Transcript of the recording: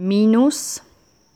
minus